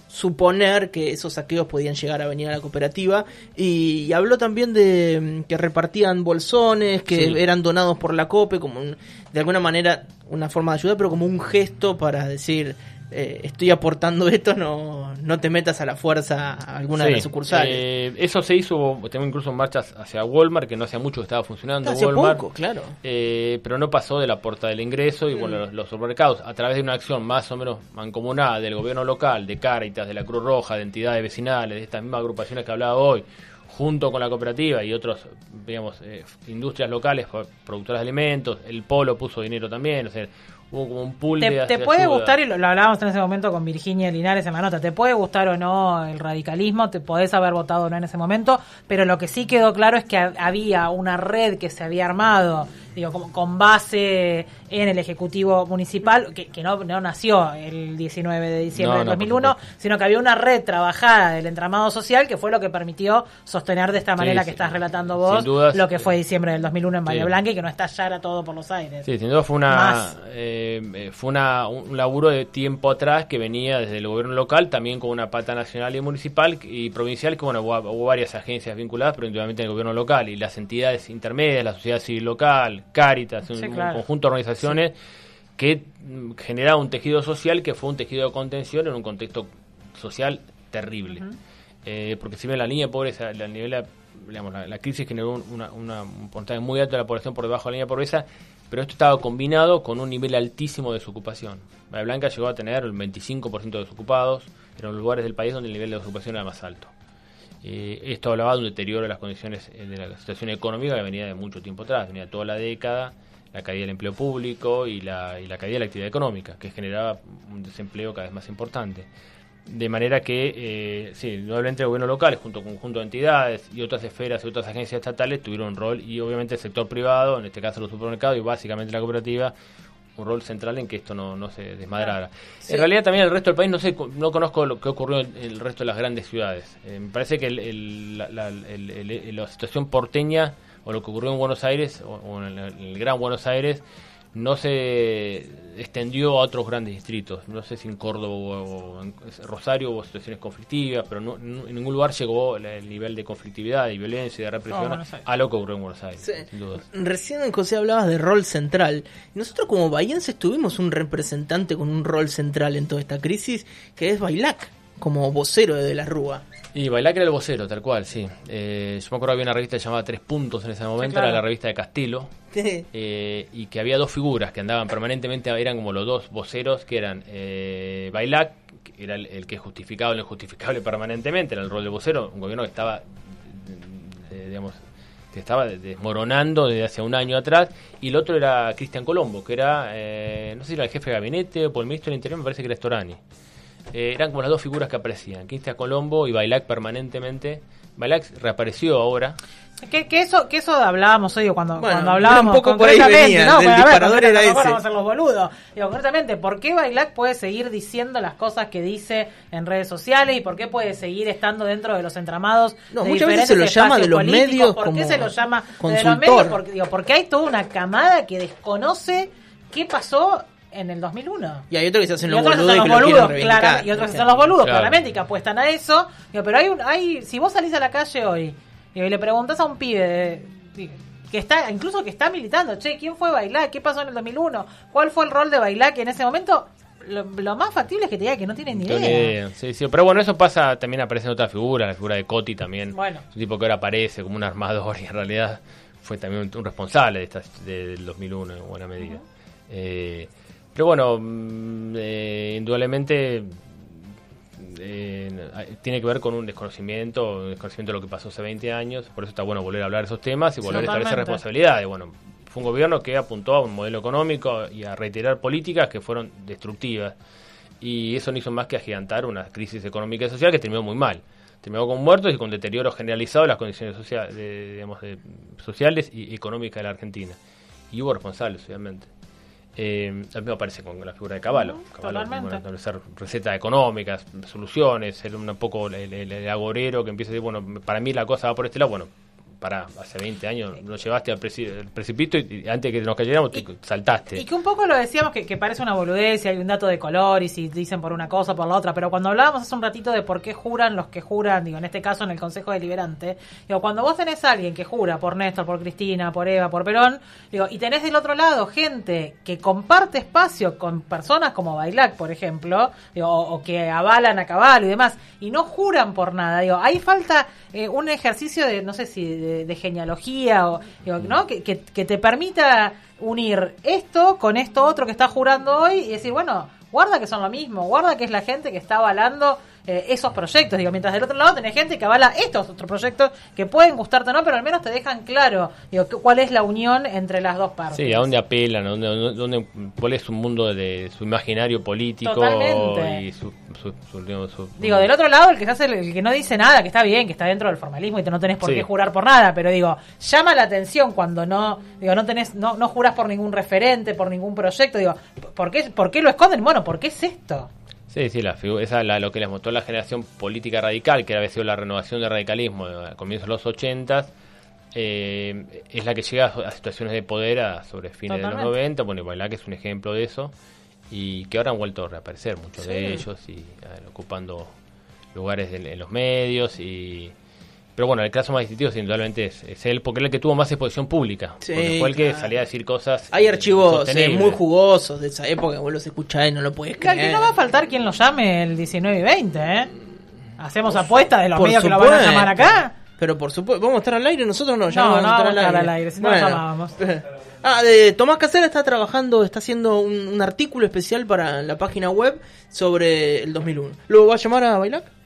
suponer que esos saqueos podían llegar a venir a la cooperativa y, y habló también de que repartían bolsones que Sí. eran donados por la COPE como un- de alguna manera una forma de ayuda pero como un gesto para decir eh, estoy aportando <laughs> esto no, no te metas a la fuerza a alguna de las sucursales eh, eso se hizo, tengo incluso marchas hacia Walmart, que no hacía mucho que estaba funcionando. hace Walmart, poco claro eh, pero no pasó de la puerta del ingreso y Mm. bueno, los, los supermercados, a través de una acción más o menos mancomunada del gobierno local, de Cáritas, de la Cruz Roja, de entidades vecinales, de estas mismas agrupaciones que hablaba hoy, junto con la cooperativa y otros, digamos, eh, industrias locales, pro- productoras de alimentos, el Polo puso dinero también, o sea, hubo como un pool de Te, te de puede ayuda. gustar, y lo, lo hablábamos en ese momento con Virginia Linares en la nota, te puede gustar o no el radicalismo, te podés haber votado o no en ese momento, pero lo que sí quedó claro es que ha- había una red que se había armado, digo, como con base en el Ejecutivo Municipal, que, que no, no nació el 19 de diciembre No, del no, por 2001, supuesto. sino que había una red trabajada del entramado social que fue lo que permitió sostener de esta manera sí. que estás relatando vos dudas, lo que fue diciembre del 2001 en Bahía sí. Blanca y que no estallara todo por los aires. Sí, sin duda fue una eh, eh, fue una, un laburo de tiempo atrás que venía desde el gobierno local, también con una pata nacional y municipal y provincial, que bueno, hubo, hubo varias agencias vinculadas, pero individualmente el gobierno local y las entidades intermedias, la sociedad civil local, Cáritas, un, Sí, un claro. conjunto de organizaciones que mm, generaba un tejido social que fue un tejido de contención en un contexto social terrible. Eh, porque si bien la línea de pobreza, el nivel de- digamos, la, la crisis generó un- una, una, un porcentaje muy alto de la población por debajo de la línea de pobreza, pero esto estaba combinado con un nivel altísimo de desocupación. Bahía Blanca llegó a tener el 25% de desocupados, eran los lugares del país donde el nivel de desocupación era más alto. Eh, esto hablaba de un deterioro de las condiciones eh, de la situación económica que venía de mucho tiempo atrás, venía toda la década, la caída del empleo público y la, y la caída de la actividad económica, que generaba un desempleo cada vez más importante. De manera que, eh, sí, indudablemente el gobierno local, junto con un conjunto de entidades y otras esferas y otras agencias estatales, tuvieron un rol, y obviamente el sector privado, en este caso los supermercados y básicamente la cooperativa, un rol central en que esto no, no se desmadrara. Sí. En realidad también el resto del país, no sé, no conozco lo que ocurrió en el resto de las grandes ciudades. Eh, me parece que el- el- la, la- el- el- la situación porteña, o lo que ocurrió en Buenos Aires, o, o en, el, en el Gran Buenos Aires, no se extendió a otros grandes distritos. No sé si en Córdoba o, o en Rosario hubo situaciones conflictivas, pero no- no- en ningún lugar llegó el nivel de conflictividad y violencia y de represión a lo que ocurrió en Buenos Aires. Sí. sin duda. Recién José hablabas de rol central. Y nosotros como bahienses tuvimos un representante con un rol central en toda esta crisis, que es Bailac, como vocero de, de la Rúa. Y Bailac era el vocero, tal cual, sí. Eh, yo me acuerdo que había una revista llamada Tres Puntos en ese momento, claro. era la revista de Castelo, eh, y que había dos figuras que andaban permanentemente, eran como los dos voceros, que eran eh, Bailac, que era el, el que justificaba lo injustificable permanentemente, era el rol de vocero, un gobierno que estaba, eh, digamos, que estaba desmoronando desde hace un año atrás, y el otro era Cristian Colombo, que era, eh, no sé si era el jefe de gabinete o por el ministro del Interior, me parece que era Storani. Eh, eran como las dos figuras que aparecían, Cristian Colombo y Bailac permanentemente. Bailac reapareció ahora, Que, que eso que eso hablábamos hoy cuando, Bueno, cuando hablábamos un poco por ahí concretamente, venía, ¿no? el Bueno, a ver, disparador era ese. vamos a ser los boludos. Digo, concretamente, ¿por qué Bailac puede seguir diciendo las cosas que dice en redes sociales y por qué puede seguir estando dentro de los entramados No, de muchas veces se lo llama de los políticos? medios ¿Por qué como se lo llama de los consultor. medios? Porque, digo, porque hay toda una camada que desconoce qué pasó en el 2001. Y hay otros que se hacen los boludos y son que los lo clara- y otros son los boludos, Claro. claramente, y que apuestan a eso. Digo, pero hay un, hay, si vos salís a la calle hoy digo, y le preguntás a un pibe de- de- que está, incluso que está militando, che, ¿quién fue Bailac? ¿Qué pasó en el 2001? ¿Cuál fue el rol de Bailac en ese momento? Lo, lo más factible es que te diga que no tienen ni idea. Sí, sí, pero bueno, eso pasa, también aparece en otras figuras, la figura de Coti también. Bueno. Es un tipo que ahora aparece como un armador <laughs> y en realidad fue también un, un responsable de estas, de- del 2001 en buena medida. Eh, pero bueno, mm, eh, indudablemente eh, tiene que ver con un desconocimiento, un desconocimiento de lo que pasó hace 20 años, por eso está bueno volver a hablar de esos temas y volver a establecer Totalmente. responsabilidades. Bueno, fue un gobierno que apuntó a un modelo económico y a reiterar políticas que fueron destructivas y eso no hizo más que agigantar una crisis económica y social que terminó muy mal. terminó con muertos y con deterioro generalizado de las condiciones sociales, de, digamos, de- sociales y económicas de la Argentina. Y hubo responsables, obviamente. Eh, a mí me parece con la figura de Caballo. Caballo, bueno, recetas económicas, soluciones, ser un poco el, el- el agorero que empieza a decir, bueno, para mí la cosa va por este lado, bueno, para hace 20 años nos llevaste al, preci- y, y antes que nos cayéramos te saltaste. Y que un poco lo decíamos que, que parece una boludez y hay un dato de color y si dicen por una cosa o por la otra, pero cuando hablábamos hace un ratito de por qué juran los que juran, digo, en este caso en el Consejo Deliberante, digo, cuando vos tenés a alguien que jura por Néstor, por Cristina, por Eva, por Perón, digo, y tenés del otro lado gente que comparte espacio con personas como Bailac, por ejemplo, digo, o, o que avalan a caballo y demás, y no juran por nada, digo, ahí falta eh, un ejercicio de, no sé si de, de genealogía o, ¿no? Que, que, que te permita unir esto con esto otro que está jurando hoy y decir, bueno, guarda que son lo mismo, guarda que es la gente que está avalando eh, esos proyectos. Digo, mientras del otro lado tenés gente que avala estos otros proyectos que pueden gustarte o no, pero al menos te dejan claro digo, cuál es la unión entre las dos partes. Sí, a dónde apelan, a dónde, dónde- dónde- cuál es su mundo de su imaginario político Totalmente. y su, su- su- su- Digo, del otro lado, el que se hace, el que no dice nada, que está bien, que está dentro del formalismo y te no tenés por Sí. qué jurar por nada, pero digo, llama la atención cuando no, digo, no tenés, no, no jurás por ningún referente, por ningún proyecto, digo, ¿por qué, por qué lo esconden? Bueno, ¿por qué es esto? Sí, sí, la esa es la- lo que les mostró la generación política radical, que había sido la renovación del radicalismo a comienzos de los 80, eh, es la que llega a, a situaciones de poder a, sobre fines de Totalmente. los 90. Bueno, y Bailac es un ejemplo de eso, y que ahora han vuelto a reaparecer muchos Sí. de ellos, y ocupando lugares en, en los medios. y Pero bueno, el caso más distintivo indudablemente es, es él, porque era el que tuvo más exposición pública. Sí, porque fue el que claro. salía a decir cosas. Hay archivos eh, muy jugosos de esa época que vos los escuchás y no lo puedes Que aquí creer. no va a faltar quien lo llame el 19 y 20, ¿eh? Hacemos apuestas de los Por medios que lo van a llamar acá. Pero por supuesto, ¿vamos a estar al aire? Nosotros no, ya No, vamos no a estar vamos a estar al aire, si no lo llamábamos. <laughs> Ah, de, Tomás Casera está trabajando, está haciendo un, un artículo especial para la página web sobre el 2001. ¿Lo va a llamar a Bailac?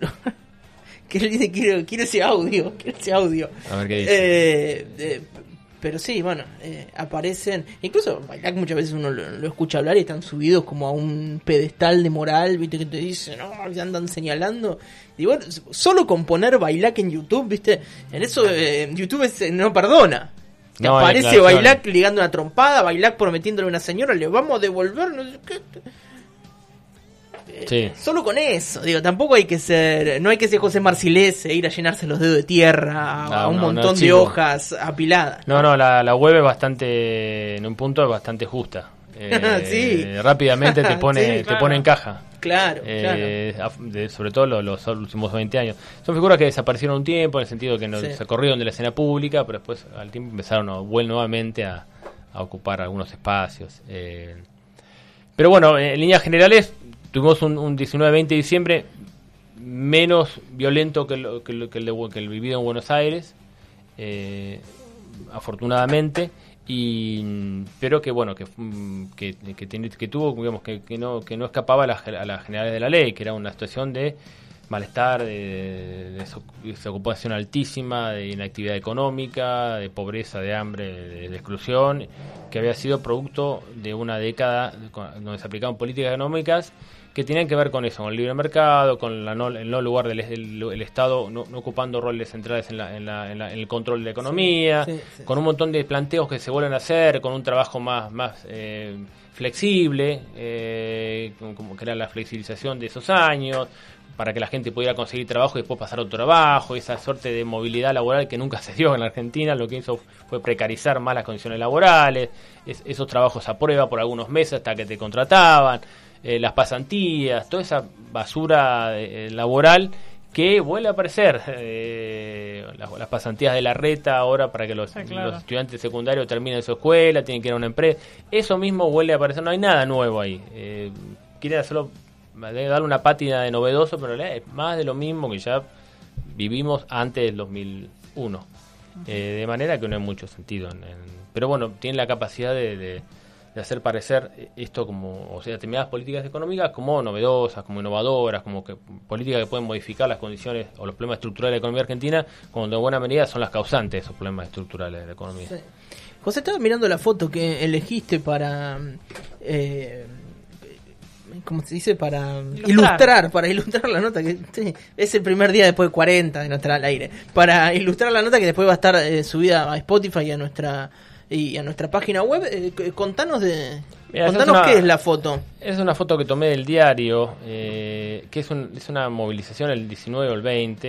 <laughs> que él dice, quiero, quiero ese audio, <laughs> quiero ese audio. A ver qué dice. Eh, eh, pero sí, bueno, eh, aparecen. Incluso Bailac muchas veces uno lo, lo escucha hablar y están subidos como a un pedestal de moral, viste, que te dicen, no, se andan señalando. Y bueno, solo con poner Bailac en YouTube, viste, en eso eh, YouTube es- no perdona. Te No, aparece. Bailac ligando una trompada, Bailac prometiéndole a una señora, le vamos a devolver, no sé qué. Sí. Solo con eso, digo, tampoco hay que ser, no hay que ser José Marcilese, ir a llenarse los dedos de tierra, a un no, no, montón de hojas apiladas. No, no, la, la web es bastante, en un punto es bastante justa. <laughs> Eh, Sí. Rápidamente te <laughs> pone, Sí, te claro. pone en caja. Claro, Eh, de- sobre todo lo- los, últimos 20 años. Son figuras que desaparecieron un tiempo, en el sentido que no, Sí. se corrieron de la escena pública, pero después al tiempo empezaron a vuelven nuevamente a, a ocupar algunos espacios. Eh, pero bueno, en líneas generales, tuvimos un, un 19-20 de diciembre menos violento que, lo- que, lo- que el, de- que el vivido en Buenos Aires, eh, afortunadamente. Y, pero que bueno que mm, que, que, tiene- que tuvo digamos que, que no que no escapaba a las, generales de la ley que era una situación de malestar de, de desoc- desocupación altísima de inactividad económica de pobreza de hambre de, de exclusión que había sido producto de una década donde se aplicaban políticas económicas que tenían que ver con eso, con el libre mercado, con la no, el no lugar del el, el Estado no, no ocupando roles centrales en, la, en, la- en la- en el control de la economía, sí, sí, con un montón de planteos que se vuelven a hacer, con un trabajo más, más eh, flexible, eh, como, como que era la flexibilización de esos años, para que la gente pudiera conseguir trabajo y después pasar a otro trabajo, esa suerte de movilidad laboral que nunca <laughs> se dio en la Argentina, lo que hizo fue precarizar más las condiciones laborales, es- esos trabajos a prueba por algunos meses hasta que te contrataban, eh, las pasantías, toda esa basura eh, laboral que vuelve a aparecer. eh, las, las pasantías de la reta ahora para que los, claro. los estudiantes secundarios terminen su escuela, tienen que ir a una empresa. Eso mismo vuelve a aparecer, no hay nada nuevo ahí. Eh, quieren hacerlo, darle una pátina de novedoso, pero es más de lo mismo que ya vivimos antes del 2001. Eh, de manera que no hay mucho sentido. en- en- pero bueno, tiene la capacidad de, de- de hacer parecer esto como, o sea, determinadas políticas económicas como novedosas, como innovadoras, como que políticas que pueden modificar las condiciones o los problemas estructurales de la economía argentina, cuando en buena medida son las causantes de esos problemas estructurales de la economía. Sí. José, estaba mirando la foto que elegiste para eh, como se dice, para ilustrar. para ilustrar la nota que sí, es el primer día después de 40 de no estar al aire, para ilustrar la nota que después va a estar eh, subida a Spotify y a nuestra y a nuestra página web. eh, contanos de contanos es una- qué es la foto. Es una foto que tomé del diario, eh, que es, un- es una movilización el 19 o el 20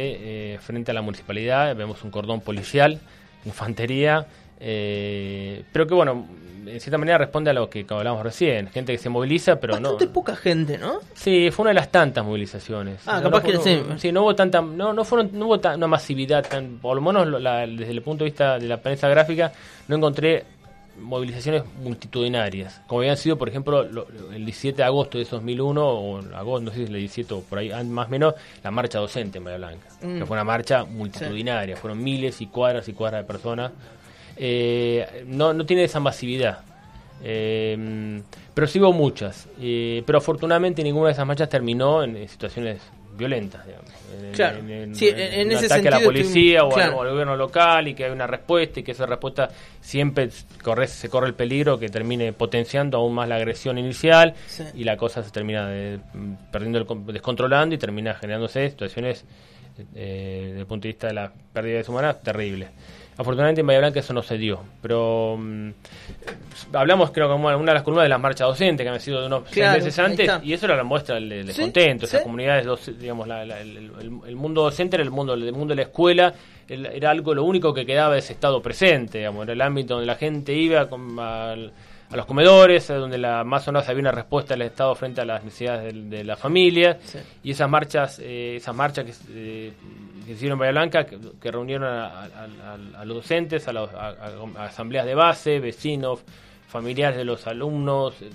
eh, frente a la municipalidad. Vemos un cordón policial, infantería, eh, pero que bueno, en cierta manera responde a lo que hablábamos recién. Gente que se moviliza, pero no... Bastante poca gente, ¿no? Sí, fue una de las tantas movilizaciones. Ah, No, capaz no, que no, sí. sí, no hubo tanta, no, no fueron, no hubo ta- una masividad tan, por lo menos la- desde el punto de vista de la prensa gráfica, no encontré movilizaciones multitudinarias, como habían sido, por ejemplo, lo- el 17 de agosto de 2001, o agosto, no sé si es el 17 o por ahí, más o menos, la marcha docente en Bahía Blanca, Mm. que fue una marcha multitudinaria, fueron miles y cuadras y cuadras de personas. Eh, no, no tiene esa masividad. Eh, pero sí hubo muchas. Eh, pero afortunadamente ninguna de esas marchas terminó en, en situaciones violentas. digamos. En- Claro. En, en- Sí, en- un ese ataque a la policía o, al, claro. o al gobierno local y que hay una respuesta y que esa respuesta siempre corre, se corre el peligro que termine potenciando aún más la agresión inicial Sí. y la cosa se termina de- perdiendo el, con- descontrolando y termina generándose situaciones eh, desde el punto de vista de la pérdida de humanas terribles. Afortunadamente en Bahía Blanca eso no se dio, pero mm, hablamos creo como en una de las columnas de las marchas docentes que han sido de unos Claro, seis meses antes y eso era la muestra del, del Sí, descontento, esas sí. comunidades, digamos, la- la- el, el- el mundo docente era el mundo, el mundo de la escuela, el- era algo lo único que quedaba de ese estado presente, digamos, era el ámbito donde la gente iba con- al- a los comedores, donde la, más o menos había una respuesta del Estado frente a las necesidades de, la familia Sí. y esas marchas, eh, esas marchas que, eh, que se hicieron en Bahía Blanca, que, que reunieron a, a- a- a los docentes, a, los- asambleas de base, vecinos, familiares de los alumnos, eh,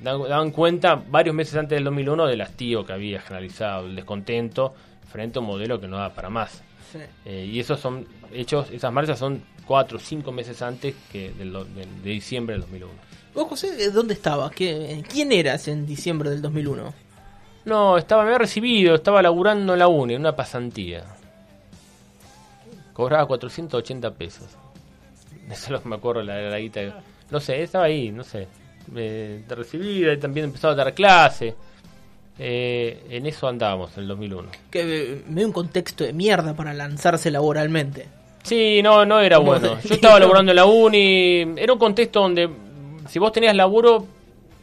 dan- daban cuenta varios meses antes del 2001 del hastío que había generalizado, el descontento frente a un modelo que no da para más. Sí. Eh, y esos son hechos, esas marchas son cuatro o cinco meses antes que del de diciembre del 2001. Vos, José, ¿dónde estabas? ¿Qué, ¿Quién eras en diciembre del 2001? No, estaba, me había recibido, estaba laburando en la uni, en una pasantía. Cobraba 480 pesos. <laughs> Eso es lo que me acuerdo, la, la guita. No sé, estaba ahí, no sé. Eh, de recibida y también empezaba a dar clase. Eh, en eso andábamos en el 2001. Que eh, me dio un contexto de mierda para lanzarse laboralmente. Sí, no, no era bueno. Yo estaba <laughs> laburando en la uni. Era un contexto donde, si vos tenías laburo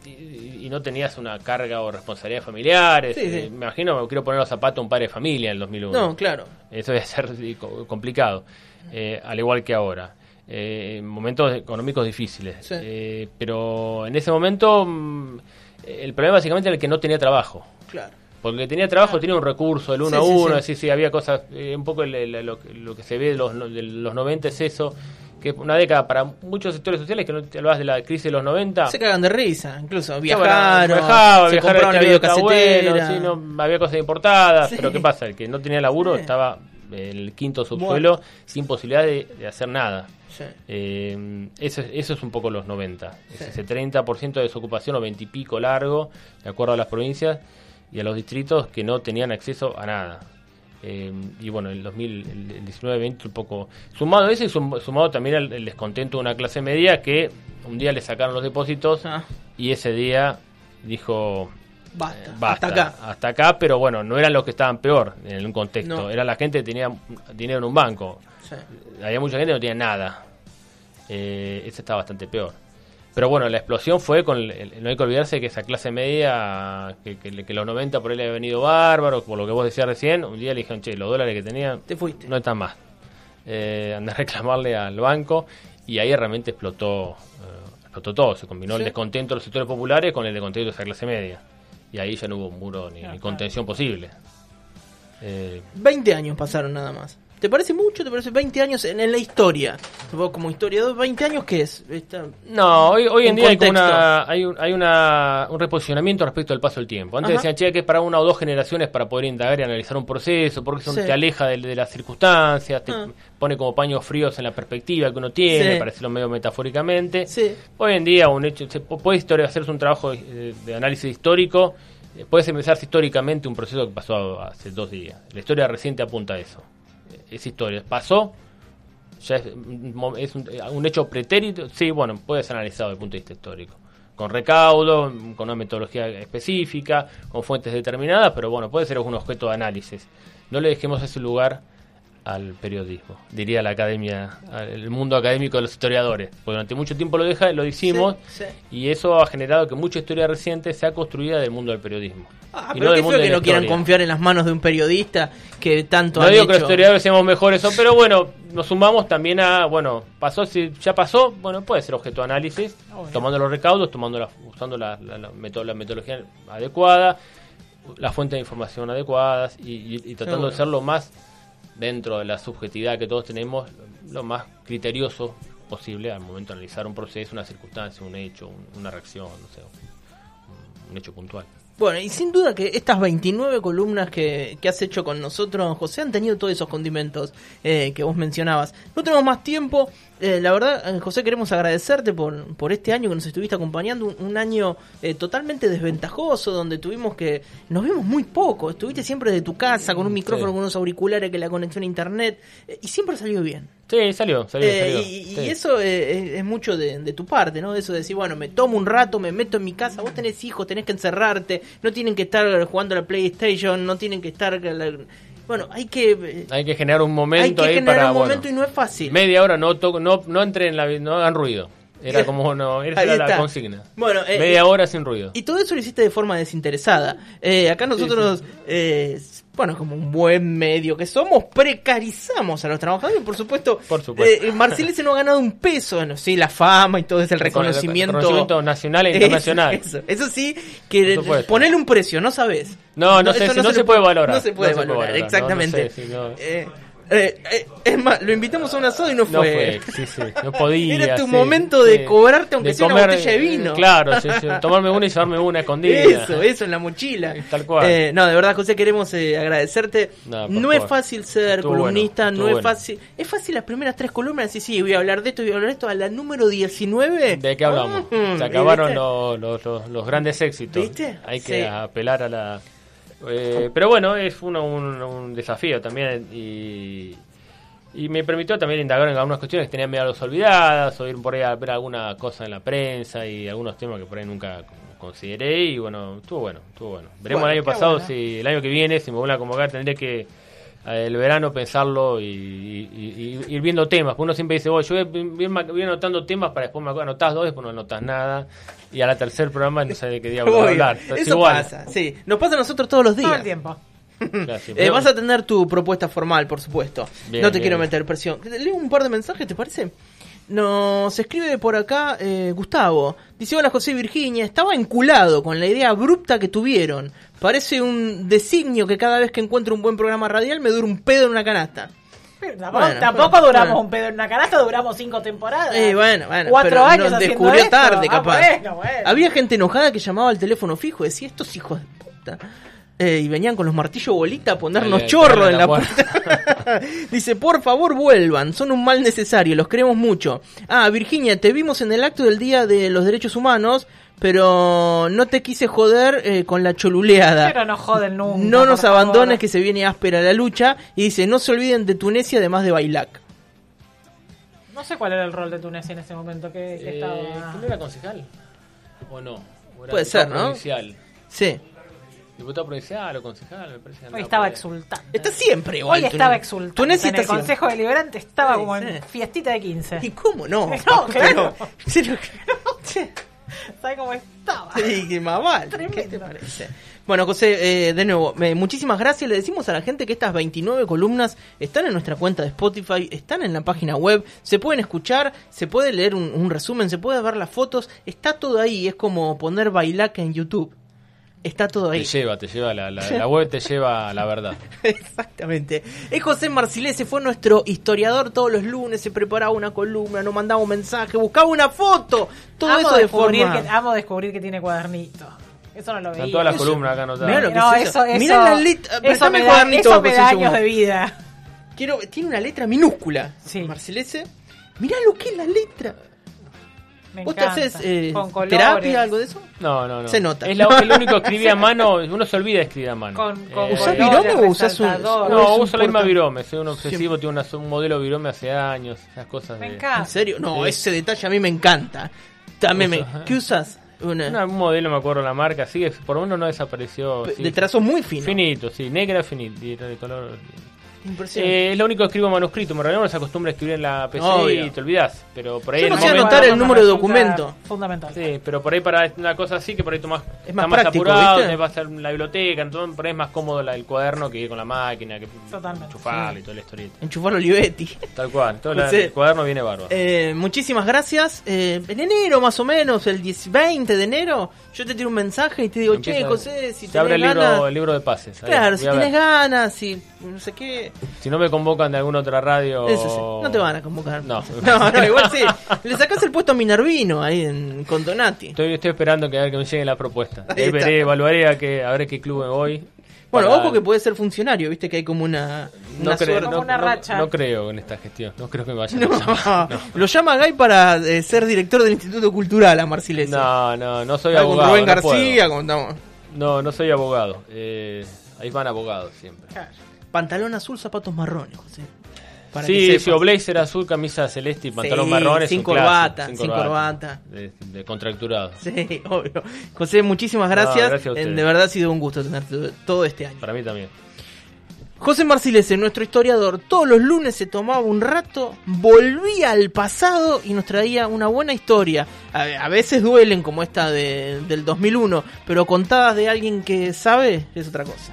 y, y no tenías una carga o responsabilidades familiares, Sí, sí. eh, me imagino, me quiero poner los zapatos a un padre de familia en el 2001. No, claro. Eso debe ser <laughs> complicado, eh, al igual que ahora. Eh, en momentos económicos difíciles. Sí. Eh, pero en ese momento, mm, el problema básicamente era el que no tenía trabajo. Claro. Porque el que tenía trabajo tenía un recurso, el uno Sí, a uno, sí. sí, sí, había cosas, eh, un poco el- el- lo, que- lo que se ve de los, no- de los 90 es eso, que es una década para muchos sectores sociales, que no te hablas de la crisis de los 90. Se cagan de risa, incluso. Viajaron, bueno, viajaba, se viajar compraron la videocasetera. bueno, sí, no, había cosas importadas, Sí. pero ¿qué pasa? El que no tenía laburo Sí. estaba el quinto subsuelo sin posibilidad de, de hacer nada. Sí. Eh, eso, es- eso es un poco los 90. Es Sí. ese 30% de desocupación o 20 y pico largo, de acuerdo a las provincias y a los distritos que no tenían acceso a nada. Eh, y bueno, el 2000, el, el 19-20 un poco... Sumado a eso y sum- sumado también al el descontento de una clase media que un día le sacaron los depósitos Ah, y ese día dijo... basta, eh, basta, hasta acá. hasta acá, pero bueno, no eran los que estaban peor en un contexto. No. Era la gente que tenía dinero en un banco Sí. había mucha gente que no tenía nada. Eh, ese está bastante peor. Pero bueno, la explosión fue con. el- no hay que olvidarse que esa clase media, que, que, que los 90 por él había venido bárbaro, por lo que vos decías recién, un día le dijeron, che, los dólares que tenían Te fuiste. no están más. Eh, andé a <laughs> reclamarle al banco y ahí realmente explotó, eh, explotó todo. Se combinó el descontento de los sectores populares con el descontento de esa clase media. Y ahí ya no hubo muro ni, ni contención posible. Eh, 20 años pasaron nada más. ¿Te parece mucho? ¿Te parece 20 años en, en la historia? Vos como historiador, ¿20 años qué es? No, hoy, hoy en día hay, una, hay, un, hay una, un reposicionamiento respecto al paso del tiempo. Antes Ajá. decían, che, que es para una o dos generaciones para poder indagar y analizar un proceso, porque eso Sí. te aleja de, de las circunstancias, te Ah. pone como paños fríos en la perspectiva que uno tiene, Sí. para decirlo medio metafóricamente. Sí. Hoy en día, un hecho, se pu- puede historia, hacerse un trabajo de, de análisis histórico, eh, puedes empezar históricamente un proceso que pasó hace dos días. La historia reciente apunta a eso. Es historia. Pasó, ya es, es un, eh, un hecho pretérito, sí, bueno, puede ser analizado desde el punto de vista histórico. con recaudo, con una metodología específica, con fuentes determinadas, pero bueno, puede ser un objeto de análisis. No le dejemos ese lugar al periodismo, diría la academia, el mundo académico de los historiadores. Porque durante mucho tiempo lo deja, lo hicimos, Sí, sí. y eso ha generado que mucha historia reciente sea construida del mundo del periodismo. Ah, y pero del mundo de que no quieran confiar en las manos de un periodista que tanto No han digo que los hecho. historiadores seamos mejores, pero bueno, nos sumamos también a, bueno, pasó, si ya pasó, bueno, puede ser objeto de análisis, tomando los recaudos, tomando la, usando la, la, la meto- la metodología adecuada, las fuentes de información adecuadas y, y- y tratando Seguro. de ser lo más, dentro de la subjetividad que todos tenemos, lo más criterioso posible al momento de analizar un proceso, una circunstancia, un hecho, un- una reacción, no sé, un, hecho puntual. Bueno, y sin duda que estas 29 columnas que, que has hecho con nosotros, José, han tenido todos esos condimentos eh, que vos mencionabas. No tenemos más tiempo. Eh, la verdad, eh, José, queremos agradecerte por, por este año que nos estuviste acompañando. Un, un año eh, totalmente desventajoso, donde tuvimos que... Nos vimos muy poco. Estuviste siempre de tu casa, con un micrófono, Sí. con unos auriculares, que la conexión a internet. eh, y siempre salió bien. Sí, salió, salió, Eh, salió. y, y eso eh, es, es mucho de, de tu parte, ¿no? Eso de decir, bueno, me tomo un rato, me meto en mi casa, vos tenés hijos, tenés que encerrarte, no tienen que estar jugando a la PlayStation, no tienen que estar... la- Bueno, hay que... eh, Hay que generar un hay momento que ahí generar para un bueno, momento y no es fácil. media hora no toco, no no entre en la no hagan ruido. Era como no, era la está. consigna. Bueno, eh, media eh, hora sin ruido. Y todo eso lo hiciste de forma desinteresada. Eh, acá nosotros, eh, bueno, como un buen medio que somos, precarizamos a los trabajadores. Por supuesto, Por supuesto. eh, Marcelo no ha ganado un peso. No, sí, la fama y todo es el reconocimiento. reconocimiento nacional e <laughs> internacional. Eso, eso sí, que ponerle un precio, no sabes. No, no sé, eso si no se puede valorar. No se puede No se puede valorar, no, exactamente. no sé, si no- Eh, eh, eh, es más, lo invitamos a un asado y no No fue. fue, sí, sí, no podía. Era tu sí, momento de cobrarte aunque sea una botella de eh, vino. Claro, sí, sí, tomarme una y llevarme una escondida. Eso, eso en la mochila. <laughs> Tal cual. Eh, no, de verdad, José, queremos eh, agradecerte. No, es fácil ser Estuvo columnista, bueno, no es bueno. fácil. Es fácil las primeras tres columnas, sí, sí, voy a hablar de esto, voy a hablar de esto. A la número 19. ¿De qué hablamos? Mm, Se acabaron los, los, los- los grandes éxitos. ¿Viste? Hay que apelar a la... eh, pero bueno, es uno, un, un desafío también y, y me permitió también indagar en algunas cuestiones que tenía medio olvidadas, o ir por ahí a ver alguna cosa en la prensa y algunos temas que por ahí nunca consideré y bueno, estuvo bueno, estuvo bueno. Veremos Bueno, el año pasado si el año que viene, si me vuelven a convocar, tendré que el verano pensarlo y, y- y ir viendo temas. Uno siempre dice, "Oh, yo voy, voy- voy anotando temas para después me acuerdo, anotás dos, después no anotas nada. Y a la tercer programa no sé de qué diablos <laughs> Obvio, hablar. Pero es Eso igual. pasa, sí. Nos pasa a nosotros todos los días. Todo el tiempo. <laughs> Eh, vas a tener tu propuesta formal, por supuesto. Bien, no te bien, quiero meter presión. Leo un par de mensajes, ¿te parece? Nos escribe por acá eh, Gustavo. Dice, hola José Virginia, estaba enculado con la idea abrupta que tuvieron. Parece un designio que cada vez que encuentro un buen programa radial me dura un pedo en una canasta. Pero Tampoco, Bueno, tampoco bueno, duramos bueno. un pedo en una canasta, duramos cinco temporadas. Eh, bueno, bueno, Cuatro pero años nos descubrió esto. tarde, Ah, capaz. Había gente enojada que llamaba al teléfono fijo y decía, estos hijos de puta. Eh, y venían con los martillos bolita a ponernos ahí, en la la puerta. <laughs> Dice, por favor vuelvan, son un mal necesario, los queremos mucho. Ah, Virginia, te vimos en el acto del Día de los Derechos Humanos, pero no te quise joder eh, con la choluleada. Pero no joden nunca. no nos favor. abandones que se viene áspera la lucha. Y dice, no se olviden de Tunesia además de Bailac. No sé cuál era el rol de Túnez en ese momento que, Eh, estaba. ¿No era concejal? ¿O no? ¿O era Puede ser, ¿no? Provincial? Sí. Diputado provincial o concejal, me parece. que Hoy estaba por exultante. Está siempre igual. Hoy estaba exultante. En el. Consejo Deliberante estaba Sí, como sí. en fiestita de 15. ¿Y cómo no? <laughs> No, claro. <laughs> Pero-. <laughs> ¿Sabes cómo estaba? Sí, que más. Tremendo. ¿Qué te parece? Bueno, José, eh, de nuevo, me- muchísimas gracias. Le decimos a la gente que estas 29 columnas están en nuestra cuenta de Spotify, están en la página web, se pueden escuchar, se puede leer un, un resumen, se puede ver las fotos, está todo ahí. Es como poner bailaca en YouTube. Está todo Te ahí. lleva, te lleva, la, la, la <laughs> web te lleva a la verdad. Exactamente. Es José Marcilese, fue nuestro historiador todos los lunes, se preparaba una columna, nos mandaba un mensaje, buscaba una foto, todo amo, eso de descubrir forma... que, amo descubrir que tiene cuadernito. Eso no lo veía. Están todas las Eso. columnas acá anotadas. Mirá lo que no, es eso. eso, eso, Mirá la lit- eso me da, eso da años de vida. Quiero, tiene una letra minúscula. Sí. Marcelese. Mirá lo que es la letra. Me ¿Vos te haces eh, terapia, algo de eso? No, no, no. Se nota. Es, la- es lo único que <laughs> escribí a mano. Uno se olvida de escribir a mano. Con- con Eh, ¿Usás virome o usás un- No, un uso la misma virome. Soy un obsesivo, tengo una- un modelo virome hace años. Esas cosas Me de... encanta. ¿En serio? No, Sí. ese detalle a mí me encanta. También me... Ajá. ¿Qué usas? Una- Una- un modelo, me acuerdo la marca, sí, por menos no desapareció. sí. de trazo muy fino. Finito, sí, negra finito, y de color... Impresionante. Eh, es lo único que escribo en manuscrito, me realidad no se acostumbra a escribir en la PC Obvio. y te olvidas, pero por ahí Yo no el sé momento- anotar el número de documento. Fundamental. Sí, pero por ahí para una cosa así que por ahí tomás, Es más está más práctico, apurado, ¿viste? te vas a hacer la biblioteca, entonces por ahí es más cómodo la- el cuaderno que ir con la máquina, que Totalmente. enchufarlo y toda la historieta. Enchufar Olivetti. Tal cual, todo la- <laughs> Sí. el cuaderno viene bárbaro. Eh, muchísimas gracias. Eh, en enero, más o menos, el 10, 20 de enero, yo te tiro un mensaje y te digo, che, José, si se tenés abre el ganas. libro, el libro de pases. ahí, Claro, voy si a ver. tenés ganas, si no sé qué. Si no me convocan de alguna otra radio. Eso sí, no te van a convocar. No. <laughs> no, no, igual sí. Le sacás el puesto a Minervino ahí en, con Donati. Estoy, estoy esperando que, a ver que me llegue la propuesta. Ahí está. veré, evaluaré a, ver qué club me voy. Bueno, Para- ojo que puede ser funcionario, viste que hay como una, no, una creo, no, una no- racha. no creo en esta gestión. No creo que me vayan No, a <laughs> lo llama Gay para eh, ser director del Instituto Cultural a Marsilense. No, no, no soy Está con abogado. Rubén no García, puedo. con- no. No, no soy abogado. Eh, ahí van abogados siempre. Claro. Pantalón azul, zapatos marrones, José. Para Sí, sí, o blazer azul, camisa celeste y pantalón Sí, marrones. sin corbata, sin corbata. De, de contracturado. Sí, obvio. José, muchísimas No, gracias. gracias a de verdad ha sido un gusto tenerte todo este año. Para mí también. José Marcilese, nuestro historiador, todos los lunes se tomaba un rato, volvía al pasado y nos traía una buena historia. A, a veces duelen como esta de- del 2001, pero contadas de alguien que sabe es otra cosa.